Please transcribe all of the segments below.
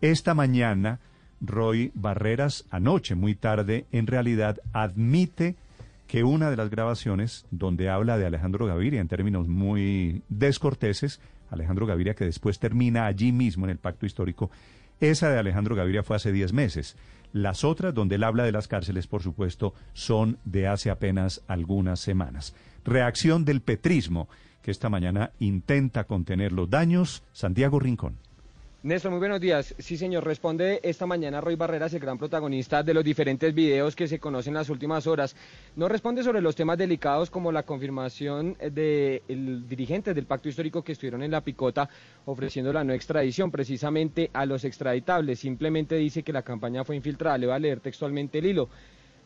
Esta mañana, Roy Barreras, anoche muy tarde, en realidad admite que una de las grabaciones donde habla de Alejandro Gaviria en términos muy descorteses, Alejandro Gaviria que después termina allí mismo en el pacto histórico, esa de Alejandro Gaviria fue hace 10 meses. Las otras, donde él habla de las cárceles, por supuesto, son de hace apenas algunas semanas. Reacción del petrismo, que esta mañana intenta contener los daños. Santiago Rincón. Néstor, muy buenos días. Sí, señor, responde esta mañana Roy Barreras, el gran protagonista de los diferentes videos que se conocen en las últimas horas. No responde sobre los temas delicados como la confirmación del dirigente del pacto histórico que estuvieron en la picota ofreciendo la no extradición precisamente a los extraditables. Simplemente dice que la campaña fue infiltrada. Le va a leer textualmente el hilo.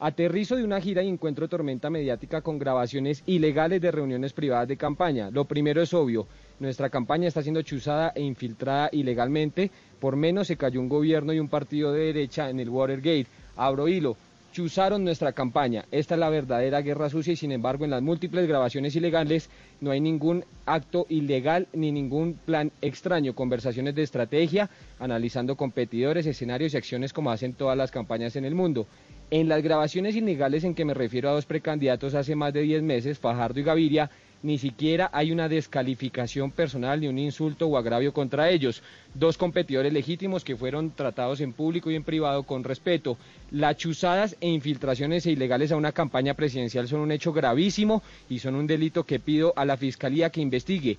Aterrizo de una gira y encuentro tormenta mediática con grabaciones ilegales de reuniones privadas de campaña. Lo primero es obvio, nuestra campaña está siendo chuzada e infiltrada ilegalmente. Por menos se cayó un gobierno y un partido de derecha en el Watergate. Abro hilo. Chuzaron nuestra campaña. Esta es la verdadera guerra sucia y sin embargo en las múltiples grabaciones ilegales no hay ningún acto ilegal ni ningún plan extraño. Conversaciones de estrategia, analizando competidores, escenarios y acciones como hacen todas las campañas en el mundo. En las grabaciones ilegales en que me refiero a dos precandidatos hace más de 10 meses, Fajardo y Gaviria, ni siquiera hay una descalificación personal ni un insulto o agravio contra ellos. Dos competidores legítimos que fueron tratados en público y en privado con respeto. Las chuzadas e infiltraciones ilegales a una campaña presidencial son un hecho gravísimo y son un delito que pido a la Fiscalía que investigue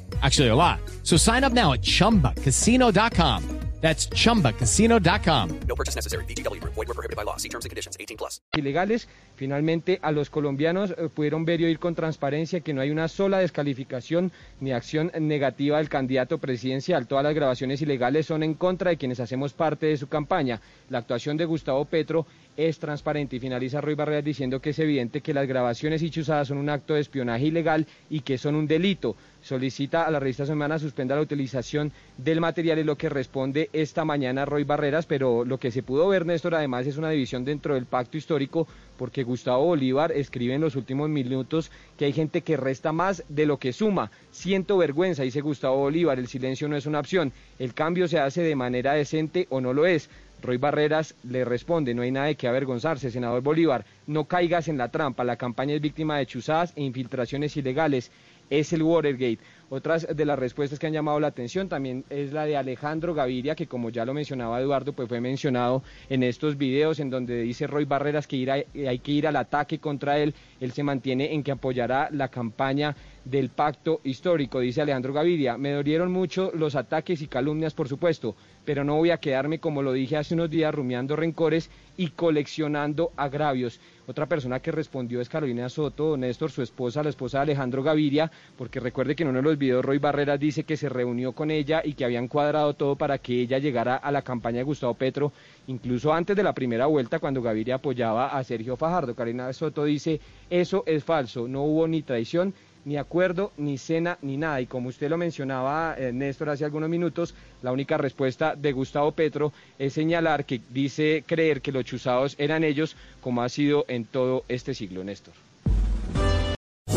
Actually, a lot. So sign up now at chumbacasino.com. That's chumbacasino.com. No purchase necessary. BGW. Void were prohibited by law. See terms and conditions 18 plus. Ilegales, finalmente a los colombianos eh, pudieron ver y oír con transparencia que no hay una sola descalificación ni acción negativa del candidato presidencial. Todas las grabaciones ilegales son en contra de quienes hacemos parte de su campaña. La actuación de Gustavo Petro es transparente y finaliza Roy Barreras diciendo que es evidente que las grabaciones y chuzadas son un acto de espionaje ilegal y que son un delito. Solicita a la revista Semana suspenda la utilización del material y lo que responde esta mañana Roy Barreras, pero lo que se pudo ver, Néstor, además es una división dentro del pacto histórico porque Gustavo Bolívar escribe en los últimos minutos que hay gente que resta más de lo que suma. Siento vergüenza, dice Gustavo Bolívar, el silencio no es una opción, el cambio se hace de manera decente o no lo es. Roy Barreras le responde, no hay nada de qué avergonzarse, senador Bolívar, no caigas en la trampa, la campaña es víctima de chuzadas e infiltraciones ilegales, es el Watergate. Otras de las respuestas que han llamado la atención también es la de Alejandro Gaviria, que como ya lo mencionaba Eduardo, pues fue mencionado en estos videos en donde dice Roy Barreras que hay que ir al ataque contra él. Él se mantiene en que apoyará la campaña del pacto histórico, dice Alejandro Gaviria. Me dolieron mucho los ataques y calumnias, por supuesto, pero no voy a quedarme, como lo dije hace unos días, rumiando rencores y coleccionando agravios. Otra persona que respondió es Carolina Soto, Néstor, su esposa, la esposa de Alejandro Gaviria, porque recuerde que en uno de los videos Roy Barreras dice que se reunió con ella y que habían cuadrado todo para que ella llegara a la campaña de Gustavo Petro, incluso antes de la primera vuelta, cuando Gaviria apoyaba a Sergio Fajardo. Carolina Soto dice, eso es falso, no hubo ni traición ni acuerdo, ni cena, ni nada. Y como usted lo mencionaba, eh, Néstor, hace algunos minutos, la única respuesta de Gustavo Petro es señalar que dice creer que los chuzados eran ellos, como ha sido en todo este siglo, Néstor.